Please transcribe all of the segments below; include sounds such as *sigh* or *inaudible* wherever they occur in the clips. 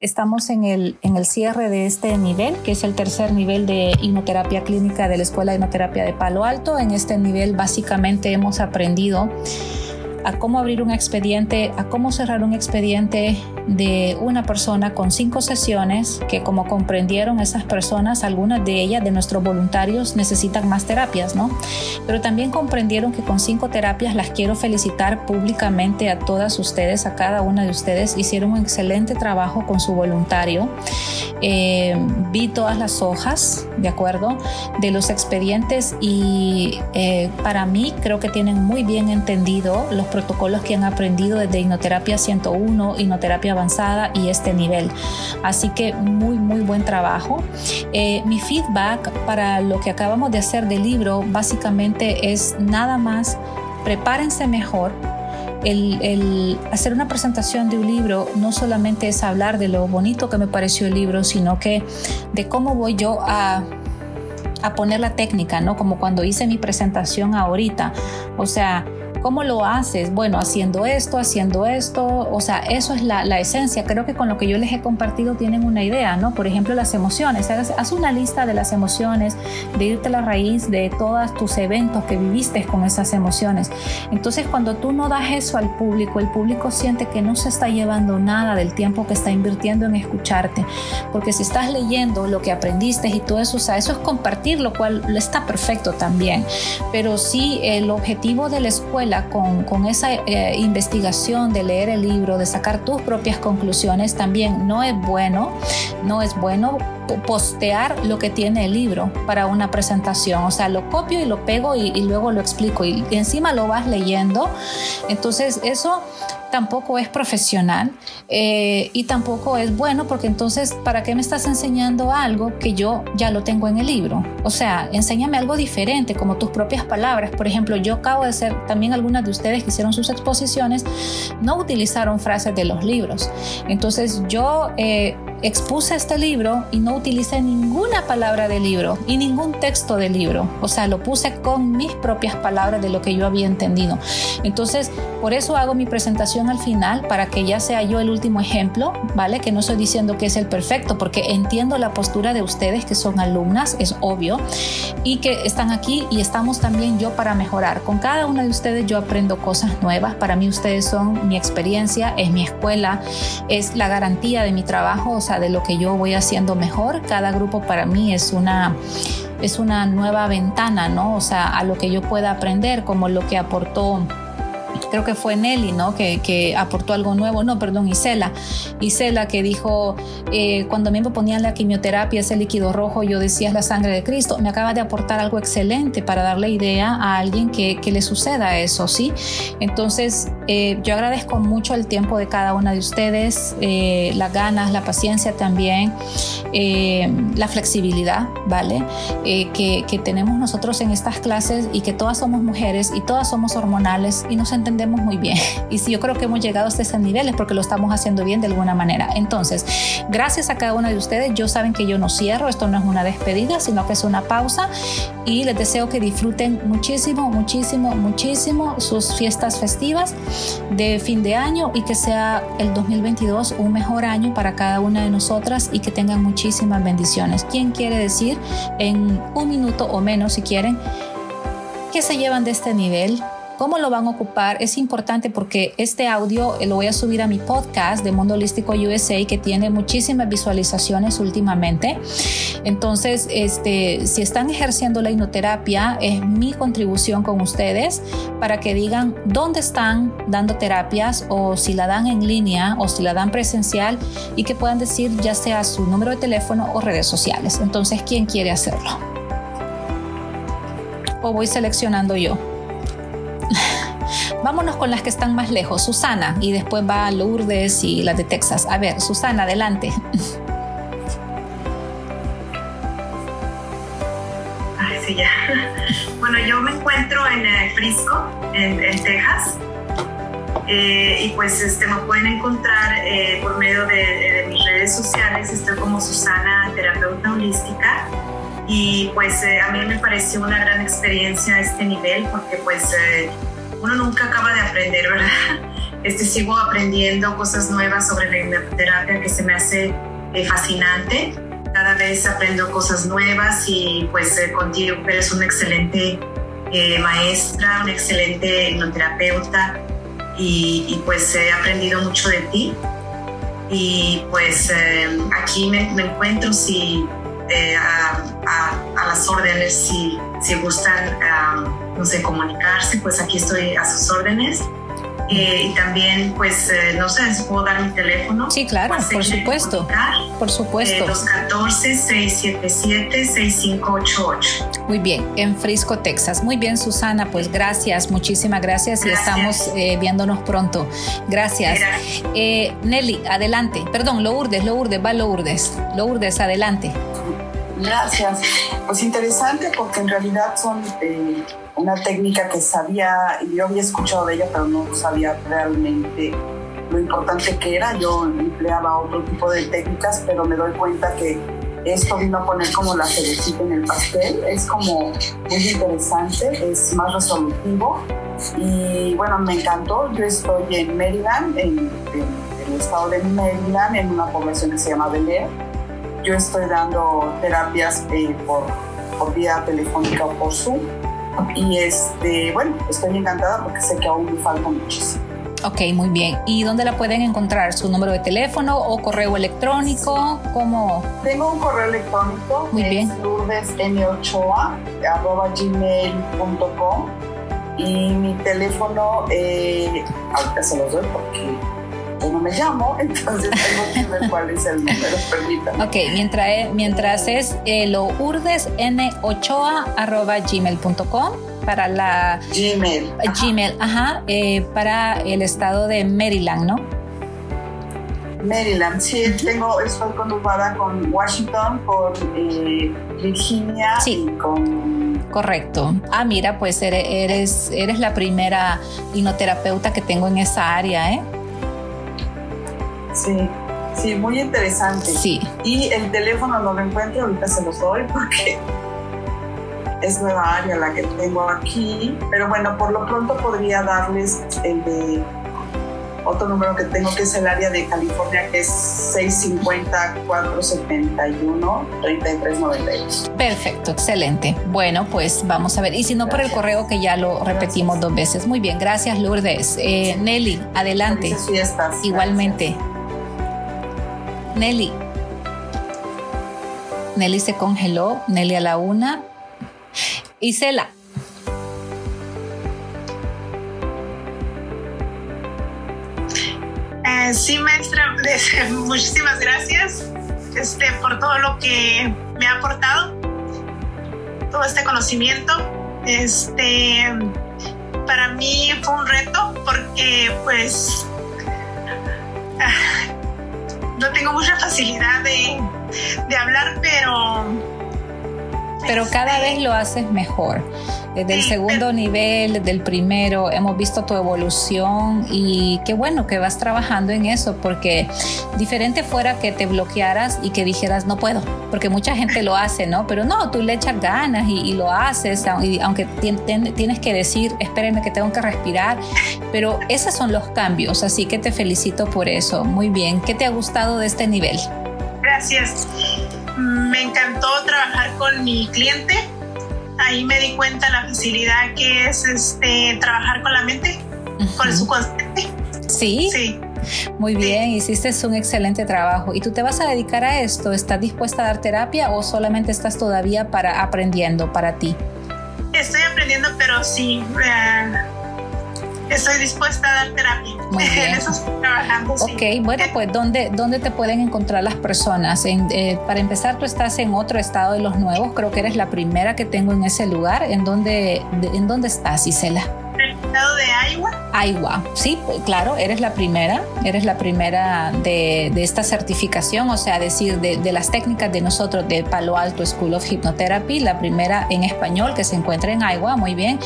Estamos en el, en el cierre de este nivel, que es el tercer nivel de hipnoterapia clínica de la Escuela de Hipnoterapia de Palo Alto. En este nivel básicamente hemos aprendido a cómo abrir un expediente, a cómo cerrar un expediente de una persona con cinco sesiones, que como comprendieron esas personas, algunas de ellas, de nuestros voluntarios, necesitan más terapias, ¿no? Pero también comprendieron que con cinco terapias las quiero felicitar públicamente a todas ustedes, a cada una de ustedes, hicieron un excelente trabajo con su voluntario. Eh, vi todas las hojas, ¿de acuerdo? De los expedientes y eh, para mí creo que tienen muy bien entendido los protocolos que han aprendido desde hipnoterapia 101, hipnoterapia y este nivel. Así que muy, muy buen trabajo. Eh, mi feedback para lo que acabamos de hacer del libro básicamente es nada más prepárense mejor, el, hacer una presentación de un libro no solamente es hablar de lo bonito que me pareció el libro, sino que de cómo voy yo a, a poner la técnica, ¿no? Como cuando hice mi presentación ahorita. O sea, ¿Cómo lo haces? Bueno, haciendo esto, haciendo esto, o sea, eso es la, esencia. Creo que con lo que yo les he compartido tienen una idea, ¿no? Por ejemplo, las emociones. Haz, una lista de las emociones, de irte a la raíz de todos tus eventos que viviste con esas emociones. Entonces, cuando tú no das eso al público, el público siente que no se está llevando nada del tiempo que está invirtiendo en escucharte. Porque si estás leyendo lo que aprendiste y todo eso, o sea, eso es compartir, lo cual está perfecto también. Pero sí, el objetivo de la escuela con, esa eh, investigación de leer el libro, de sacar tus propias conclusiones, también no es bueno, no es bueno postear lo que tiene el libro para una presentación. O sea, lo copio y lo pego y, luego lo explico y, encima lo vas leyendo. Entonces, eso tampoco es profesional eh, y tampoco es bueno porque entonces, ¿para qué me estás enseñando algo que yo ya lo tengo en el libro? O sea, enséñame algo diferente, como tus propias palabras. Por ejemplo, yo acabo de ser, también algunas de ustedes que hicieron sus exposiciones, no utilizaron frases de los libros. Entonces, yo eh, expuse este libro y no utilicé ninguna palabra del libro y ningún texto del libro. O sea, lo puse con mis propias palabras de lo que yo había entendido. Entonces, por eso hago mi presentación al final, para que ya sea yo el último ejemplo, ¿vale? Que no estoy diciendo que es el perfecto, porque entiendo la postura de ustedes que son alumnas, es obvio, y que están aquí y estamos también yo para mejorar. Con cada una de ustedes yo aprendo cosas nuevas. Para mí ustedes son mi experiencia, es mi escuela, es la garantía de mi trabajo. O sea, de lo que yo voy haciendo mejor. Cada grupo para mí es una es una nueva ventana, ¿no? O sea, a lo que yo pueda aprender, como lo que aportó creo que fue Nelly, ¿no? Que, que, aportó algo nuevo, no, perdón, Isela. Isela que dijo, eh, cuando a mí me ponían la quimioterapia, ese líquido rojo, yo decía es la sangre de Cristo. Me acaba de aportar algo excelente para darle idea a alguien que, que le suceda eso, ¿sí? Entonces, eh, yo agradezco mucho el tiempo de cada una de ustedes, eh, las ganas, la paciencia también, la flexibilidad, ¿vale? Que, que tenemos nosotros en estas clases y que todas somos mujeres y todas somos hormonales y nos entendemos muy bien. Y si yo creo que hemos llegado hasta ese nivel es porque lo estamos haciendo bien de alguna manera. Entonces, gracias a cada una de ustedes. Yo saben que yo no cierro, esto no es una despedida, sino que es una pausa. Y les deseo que disfruten muchísimo, muchísimo, muchísimo sus fiestas festivas de fin de año y que sea el 2022 un mejor año para cada una de nosotras y que tengan muchísimas bendiciones. ¿Quién quiere decir en un minuto o menos, si quieren, qué se llevan de este nivel? ¿Cómo lo van a ocupar? Es importante porque este audio lo voy a subir a mi podcast de Mundo Holístico USA que tiene muchísimas visualizaciones últimamente. Entonces, este, si están ejerciendo la hipnoterapia, es mi contribución con ustedes para que digan dónde están dando terapias o si la dan en línea o si la dan presencial y que puedan decir ya sea su número de teléfono o redes sociales. Entonces, ¿quién quiere hacerlo? O voy seleccionando yo. Vámonos con las que están más lejos. Susana y después va Lourdes y las de Texas. A ver, Susana, adelante. *laughs* Ay, sí, ya. Bueno, yo me encuentro en eh, Frisco, en, Texas. Eh, y pues este, me pueden encontrar eh, por medio de, de, mis redes sociales. Estoy como Susana, terapeuta holística. Y pues a mí me pareció una gran experiencia este nivel porque pues uno nunca acaba de aprender, ¿verdad? *laughs* este, sigo aprendiendo cosas nuevas sobre la hipnoterapia que se me hace eh, fascinante. Cada vez aprendo cosas nuevas y pues eh, contigo eres una excelente eh, maestra, una excelente hipnoterapeuta y, pues he aprendido mucho de ti. Y pues aquí me, encuentro si, a, las órdenes, si, si gustan, no sé, comunicarse, pues aquí estoy a sus órdenes. Eh, y también, pues, eh, no sé si puedo dar mi teléfono. Sí, claro, por supuesto. Por supuesto. 214-677-6588. Eh, Muy bien, en Frisco, Texas. Muy bien, Susana, pues gracias, muchísimas gracias, y estamos viéndonos pronto. Gracias. Nelly, adelante. Perdón, Lourdes, Lourdes, va Lourdes. Lourdes, adelante. Gracias. Pues interesante porque en realidad son una técnica que sabía, yo había escuchado de ella, pero no sabía realmente lo importante que era. Yo empleaba otro tipo de técnicas, pero me doy cuenta que esto vino a poner como la cerecita en el pastel. Es como muy interesante, es más resolutivo. Y bueno, me encantó. Yo estoy en Maryland, en, el estado de Maryland, en una población que se llama Bel Yo estoy dando terapias eh, por, por vía telefónica o por Zoom y este, bueno, estoy encantada porque sé que aún me falta muchísimo. Ok, muy bien. ¿Y dónde la pueden encontrar? ¿Su número de teléfono o correo electrónico? ¿Cómo? Tengo un correo electrónico. Muy bien. gmail.com y mi teléfono, eh, ahorita se los doy porque no me llamo, *laughs* entonces tengo que ver cuál es el número, permítanme. Ok, mientras, mientras es eh, lourdesnochoa.gmail.com para la... Gmail. Gmail, ajá, eh, para el estado de Maryland, ¿no? Maryland, sí, tengo, estoy conurbada con Washington, con eh, Virginia sí. y con Correcto. Ah, mira, pues eres, eres la primera hipnoterapeuta que tengo en esa área, ¿eh? Sí, sí, muy interesante. Sí. Y el teléfono no lo encuentro, ahorita se los doy porque es nueva área la que tengo aquí. Pero bueno, por lo pronto podría darles el de otro número que tengo que es el área de California que es 650-471-3392. Perfecto, excelente. Bueno, pues vamos a ver. Y si no por el correo que ya lo repetimos dos veces. Muy bien, gracias Lourdes. Eh, Nelly, adelante. Fiestas. Igualmente. Nelly. Nelly se congeló. Nelly a la una. Isela. Eh, sí, maestra, *laughs* muchísimas gracias este, por todo lo que me ha aportado, todo este conocimiento. Este, para mí fue un reto porque pues no tengo mucha facilidad de, de hablar, pero... Pero cada vez lo haces mejor desde el segundo nivel, desde el primero, hemos visto tu evolución y qué bueno que vas trabajando en eso, porque diferente fuera que te bloquearas y que dijeras no puedo, porque mucha gente lo hace, ¿no? Pero no, tú le echas ganas y, lo haces, aunque tienes que decir, espérenme que tengo que respirar, pero esos son los cambios, así que te felicito por eso. Muy bien, ¿qué te ha gustado de este nivel? Gracias. Me encantó trabajar con mi cliente ahí me di cuenta la facilidad que es este, trabajar con la mente, con el subconsciente. Sí. Sí. Muy bien, hiciste un excelente trabajo. ¿Y tú te vas a dedicar a esto? ¿Estás dispuesta a dar terapia o solamente estás todavía para aprendiendo para ti? Estoy aprendiendo, pero sí, eh, estoy dispuesta a dar terapia. Muy *laughs* bien. eso estoy trabajando. Ok, bueno, pues ¿dónde, ¿dónde te pueden encontrar las personas? Eh, para empezar, tú estás en otro estado de los nuevos, creo que eres la primera que tengo en ese lugar. ¿En dónde, ¿en dónde estás, Isela? Estado de Iowa. Iowa, sí, claro, eres la primera, eres la primera de, de esta certificación, o sea, decir, de, de, las técnicas de nosotros de Palo Alto School of Hypnotherapy, la primera en español que se encuentra en Iowa, muy bien.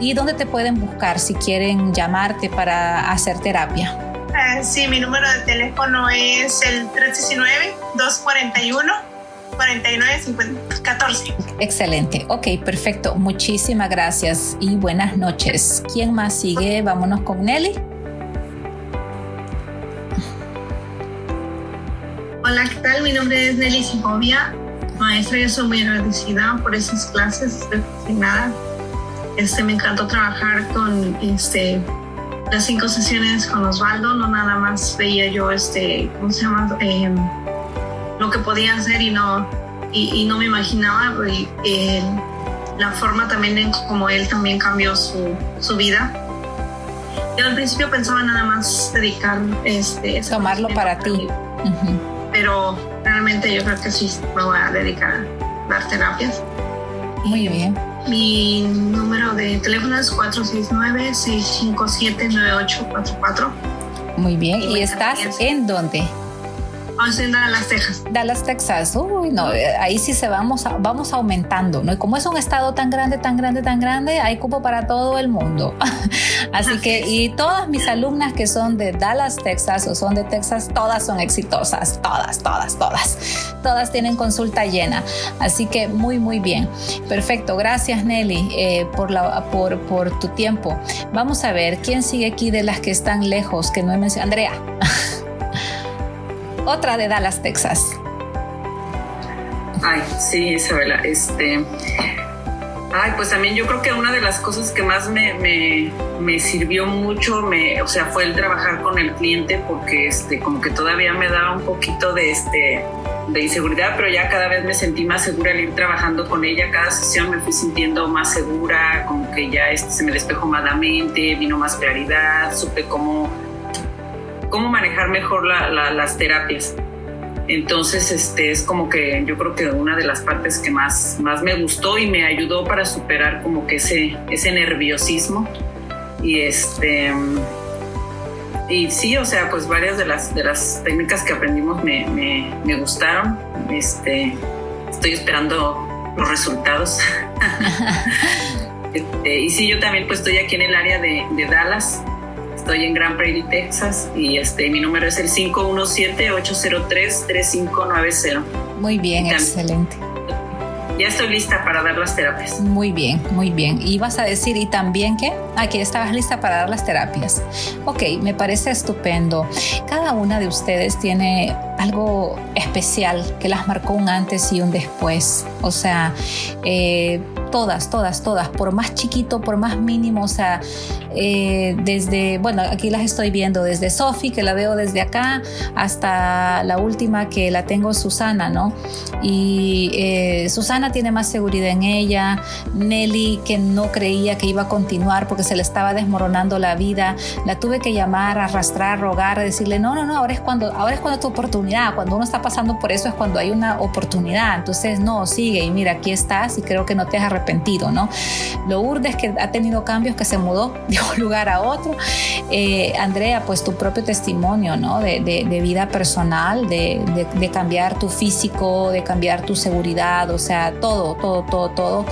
¿Y dónde te pueden buscar si quieren llamarte para hacer terapia? Uh, sí, mi número de teléfono es el 319 241 4914. Excelente, ok, perfecto. Muchísimas gracias y buenas noches. ¿Quién más sigue? Vámonos con Nelly. Hola, ¿qué tal? Mi nombre es Nelly Segovia. Maestra, yo soy muy agradecida por esas clases, estoy fascinada. Este, me encantó trabajar con este, las cinco sesiones con Osvaldo, no nada más veía yo, este, ¿cómo se llama? Em, lo que podía hacer y no, y, no me imaginaba eh, la forma también en cómo él también cambió su, su vida. Yo al principio pensaba nada más dedicar este... Tomarlo para ti. Pero realmente yo creo que sí me voy a dedicar a dar terapias. Muy bien. Mi número de teléfono es 469-657-9844. Muy bien. ¿Y, estás en dónde? En Dallas, Texas. Dallas, Texas. Uy, no, eh, ahí sí se vamos, vamos aumentando, ¿no? Y como es un estado tan grande, tan grande, tan grande, hay cupo para todo el mundo. *laughs* Así que, y todas mis alumnas que son de Dallas, Texas o son de Texas, todas son exitosas, todas, todas, todas. Todas tienen consulta llena. Así que muy, muy bien. Perfecto. Gracias, Nelly, eh, por, la, por, por tu tiempo. Vamos a ver quién sigue aquí de las que están lejos, que no he mencionado. Andrea. *laughs* otra de Dallas, Texas. Ay, sí, Isabela, este... Ay, pues también yo creo que una de las cosas que más me, me, sirvió mucho, me, o sea, fue el trabajar con el cliente porque este, como que todavía me daba un poquito de, este, de inseguridad, pero ya cada vez me sentí más segura al ir trabajando con ella. Cada sesión me fui sintiendo más segura, como que ya este, se me despejó más la mente, vino más claridad, supe cómo cómo manejar mejor las terapias. Entonces, este, es como que yo creo que una de las partes que más, más me gustó y me ayudó para superar como que ese, ese nerviosismo. Y este, y sí, o sea, pues varias de las, de las técnicas que aprendimos me, me, gustaron. Este, estoy esperando los resultados. *laughs* *laughs* Este, y sí, yo también pues estoy aquí en el área de, de Dallas Estoy en Grand Prairie, Texas y este mi número es el 517-803-3590. Muy bien, excelente. Ya estoy lista para dar las terapias. Muy bien, muy bien. Y vas a decir, ¿y también qué? Aquí estabas lista para dar las terapias. Ok, me parece estupendo. Cada una de ustedes tiene algo especial que las marcó un antes y un después. O sea, eh, todas, todas, todas, por más chiquito, por más mínimo, o sea, eh, desde, bueno, aquí las estoy viendo, desde Sofi, que la veo desde acá, hasta la última que la tengo Susana, ¿no? Y eh, Susana tiene más seguridad en ella, Nelly, que no creía que iba a continuar porque se le estaba desmoronando la vida, la tuve que llamar, arrastrar, rogar, decirle, no, no, no, ahora es cuando, ahora es cuando tu oportunidad, cuando uno está pasando por eso es cuando hay una oportunidad, entonces no, sigue y mira, aquí estás y creo que no te has arrepentido, ¿no? Lo es que ha tenido cambios, que se mudó *laughs* de un lugar a otro. Eh, Andrea, pues tu propio testimonio, ¿no? De, vida personal, de, cambiar tu físico, de cambiar tu seguridad, o sea, todo, todo, todo, todo.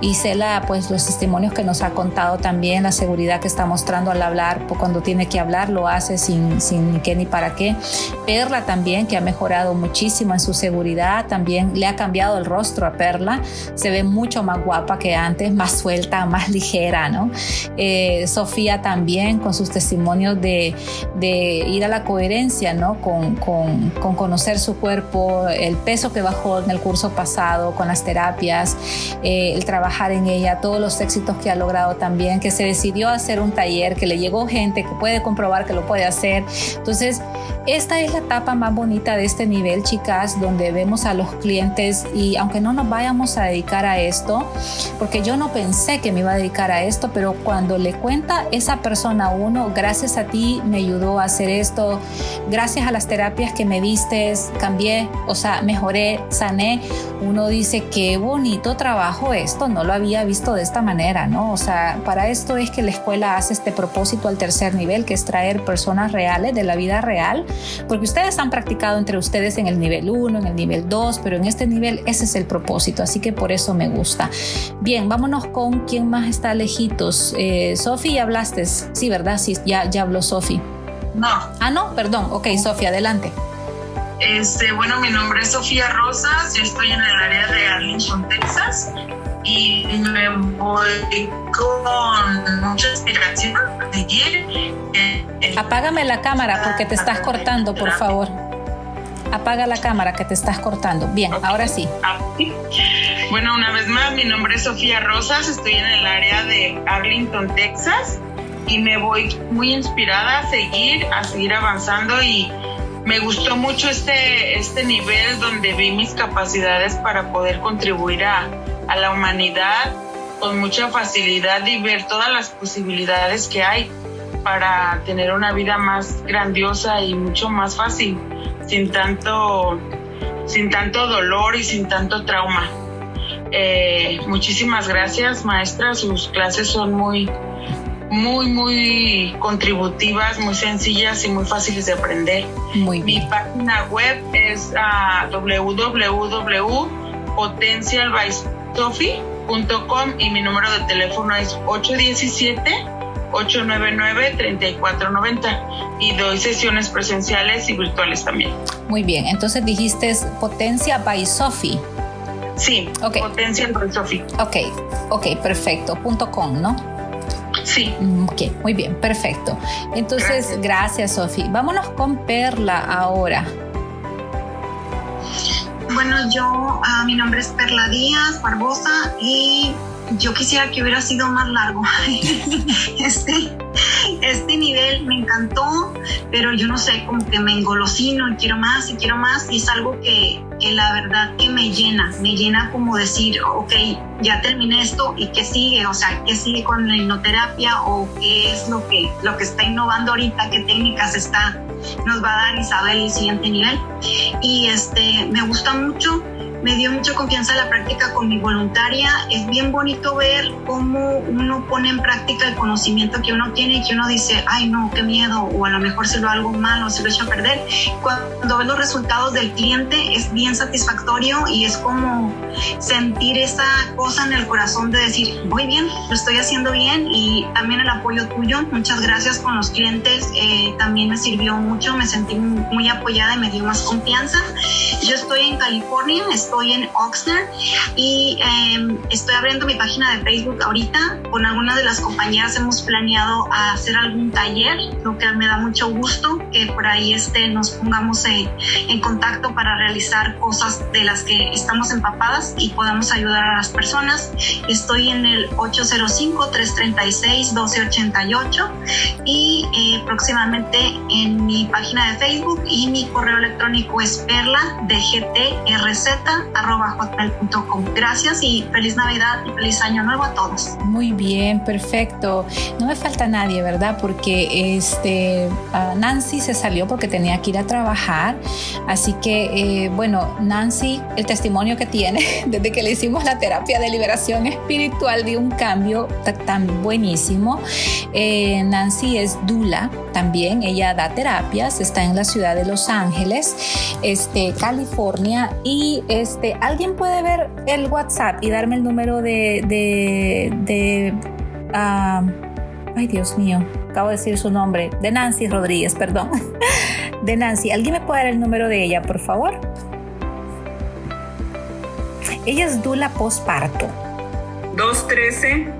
Y Cela, pues los testimonios que nos ha contado también, la seguridad que está mostrando al hablar, pues, cuando tiene que hablar, lo hace sin, sin qué ni para qué. Perla también, que ha mejorado muchísimo en su seguridad, también le ha cambiado el rostro a Perla, se ve mucho más guapa que antes, más suelta, más ligera, ¿no? Eh, Sofía también con sus testimonios de, de, ir a la coherencia, ¿no? Con, con, con, conocer su cuerpo, el peso que bajó en el curso pasado, con las terapias, eh, el trabajar en ella, todos los éxitos que ha logrado también, que se decidió a hacer un taller, que le llegó gente que puede comprobar que lo puede hacer. Entonces, esta es la etapa más bonita de este nivel, chicas, donde vemos a los clientes y aunque no nos vayamos a dedicar a esto, porque yo no pensé que me iba a dedicar a esto, pero cuando le cuenta esa persona a uno, gracias a ti me ayudó a hacer esto, gracias a las terapias que me diste, cambié, o sea, mejoré, sané, uno dice, qué bonito trabajo esto, no lo había visto de esta manera, ¿no? O sea, para esto es que la escuela hace este propósito al tercer nivel, que es traer personas reales de la vida real, porque ustedes han practicado entre ustedes en el nivel 1, en el nivel 2, pero en este nivel ese es el propósito, así que por eso me gusta. Bien, vámonos con quién más está lejitos. Eh, Sofi, ya hablaste. Sí, ¿verdad? Sí, ya, ya habló Sofi. No. Ah, no, perdón. Ok, Sofía, adelante. Este, bueno, mi nombre es Sofía Rosas, yo estoy en el área de Arlington, Texas, y me voy con mucha inspiración a seguir. Apágame la cámara porque te estás cortando, por favor. Apaga la cámara que te estás cortando. Bien, ahora sí. Ah, bueno, una vez más, mi nombre es Sofía Rosas, estoy en el área de Arlington, Texas, y me voy muy inspirada a seguir, a seguir avanzando y me gustó mucho este, este nivel donde vi mis capacidades para poder contribuir a, a la humanidad con mucha facilidad y ver todas las posibilidades que hay para tener una vida más grandiosa y mucho más fácil, sin tanto, sin tanto dolor y sin tanto trauma. Eh, muchísimas gracias, maestra. Sus clases son muy, muy, muy contributivas, muy sencillas y muy fáciles de aprender. Muy Mi página web es uh, www.potencialbysophie.com y mi número de teléfono es 817 899-3490 y doy sesiones presenciales y virtuales también. Muy bien, entonces dijiste Potencia by Sophie. Sí, okay. Potencia by Sophie. Ok, ok, perfecto. Punto com, ¿no? Sí. Mm, ok, muy bien, perfecto. Entonces, gracias, Sophie. Vámonos con Perla ahora. Bueno, yo, uh, mi nombre es Perla Díaz Barbosa y yo quisiera que hubiera sido más largo. *laughs* este, este nivel me encantó, pero yo no sé, como que me engolosino y quiero más y quiero más y es algo que, que la verdad que me llena, me llena como decir, ok, ya terminé esto y qué sigue, o sea, qué sigue con la hipnoterapia o qué es lo que, lo que está innovando ahorita, qué técnicas está, nos va a dar Isabel el siguiente nivel. Y este, me gusta mucho me dio mucha confianza la práctica con mi voluntaria. Es bien bonito ver cómo uno pone en práctica el conocimiento que uno tiene y que uno dice, ay no, qué miedo, o a lo mejor se lo hago mal o se lo echo a perder. Cuando ves los resultados del cliente es bien satisfactorio y es como sentir esa cosa en el corazón de decir, voy bien, lo estoy haciendo bien y también el apoyo tuyo. Muchas gracias con los clientes, eh, también me sirvió mucho, me sentí muy apoyada y me dio más confianza. Yo estoy en California, en Oxnard y eh, estoy abriendo mi página de Facebook ahorita. Con algunas de las compañeras hemos planeado hacer algún taller, lo que me da mucho gusto que por ahí este, nos pongamos en, en contacto para realizar cosas de las que estamos empapadas y podamos ayudar a las personas. Estoy en el 805-336-1288 y eh, próximamente en mi página de Facebook y mi correo electrónico es perla de hotmail.com. Gracias y feliz Navidad y feliz Año Nuevo a todos. Muy bien, perfecto. No me falta nadie, ¿verdad? Porque este Nancy se salió porque tenía que ir a trabajar. Así que, eh, bueno, Nancy, el testimonio que tiene *laughs* desde que le hicimos la terapia de liberación espiritual de un cambio tan buenísimo. Eh, Nancy es Dula también, ella da terapias, está en la ciudad de Los Ángeles, este, California y este, alguien puede ver el WhatsApp y darme el número de, de, uh, ay Dios mío, acabo de decir su nombre, de Nancy Rodríguez, perdón, *laughs* de Nancy, ¿alguien me puede dar el número de ella, por favor? Ella es Dula Postparto. 213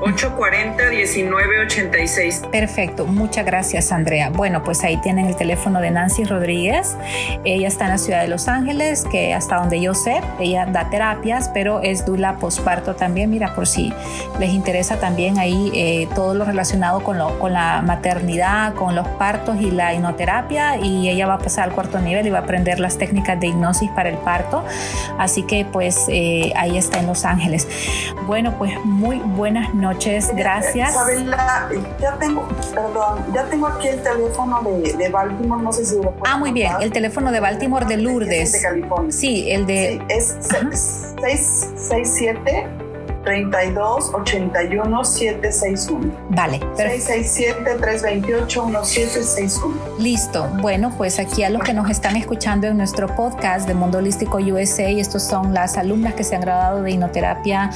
840-1986. Perfecto, muchas gracias Andrea. Bueno, pues ahí tienen el teléfono de Nancy Rodríguez. Ella está en la ciudad de Los Ángeles, que hasta donde yo sé, ella da terapias, pero es dula posparto también. Mira, por si les interesa también ahí eh, todo lo relacionado con, lo, con la maternidad, con los partos y la hipnoterapia. Y ella va a pasar al cuarto nivel y va a aprender las técnicas de hipnosis para el parto. Así que pues eh, ahí está en Los Ángeles. Bueno, pues muy buenas noches noches, gracias. Isabela, ya tengo, perdón, ya tengo aquí el teléfono de, de Baltimore, no sé si lo Ah, muy bien, el teléfono de Baltimore de Lourdes. De California. Sí, el de... Sí, es 667 32 81 761. Vale. 667 328 1761. Listo. Bueno, pues aquí a los que nos están escuchando en nuestro podcast de Mundo Holístico USA, estos son las alumnas que se han graduado de hipnoterapia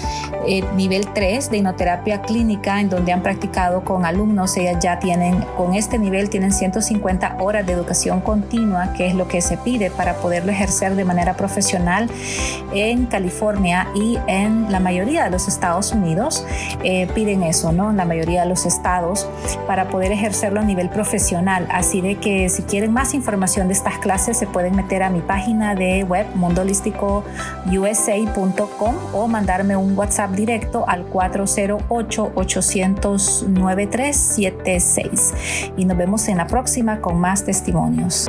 eh, nivel 3, de hipnoterapia clínica, en donde han practicado con alumnos. Ellas ya tienen, con este nivel, tienen 150 horas de educación continua, que es lo que se pide para poderlo ejercer de manera profesional en California y en la mayoría de los los Estados Unidos eh, piden eso, ¿no? La mayoría de los estados para poder ejercerlo a nivel profesional. Así de que si quieren más información de estas clases se pueden meter a mi página de web mondolísticousa.com o mandarme un WhatsApp directo al 408 800 9376 y nos vemos en la próxima con más testimonios.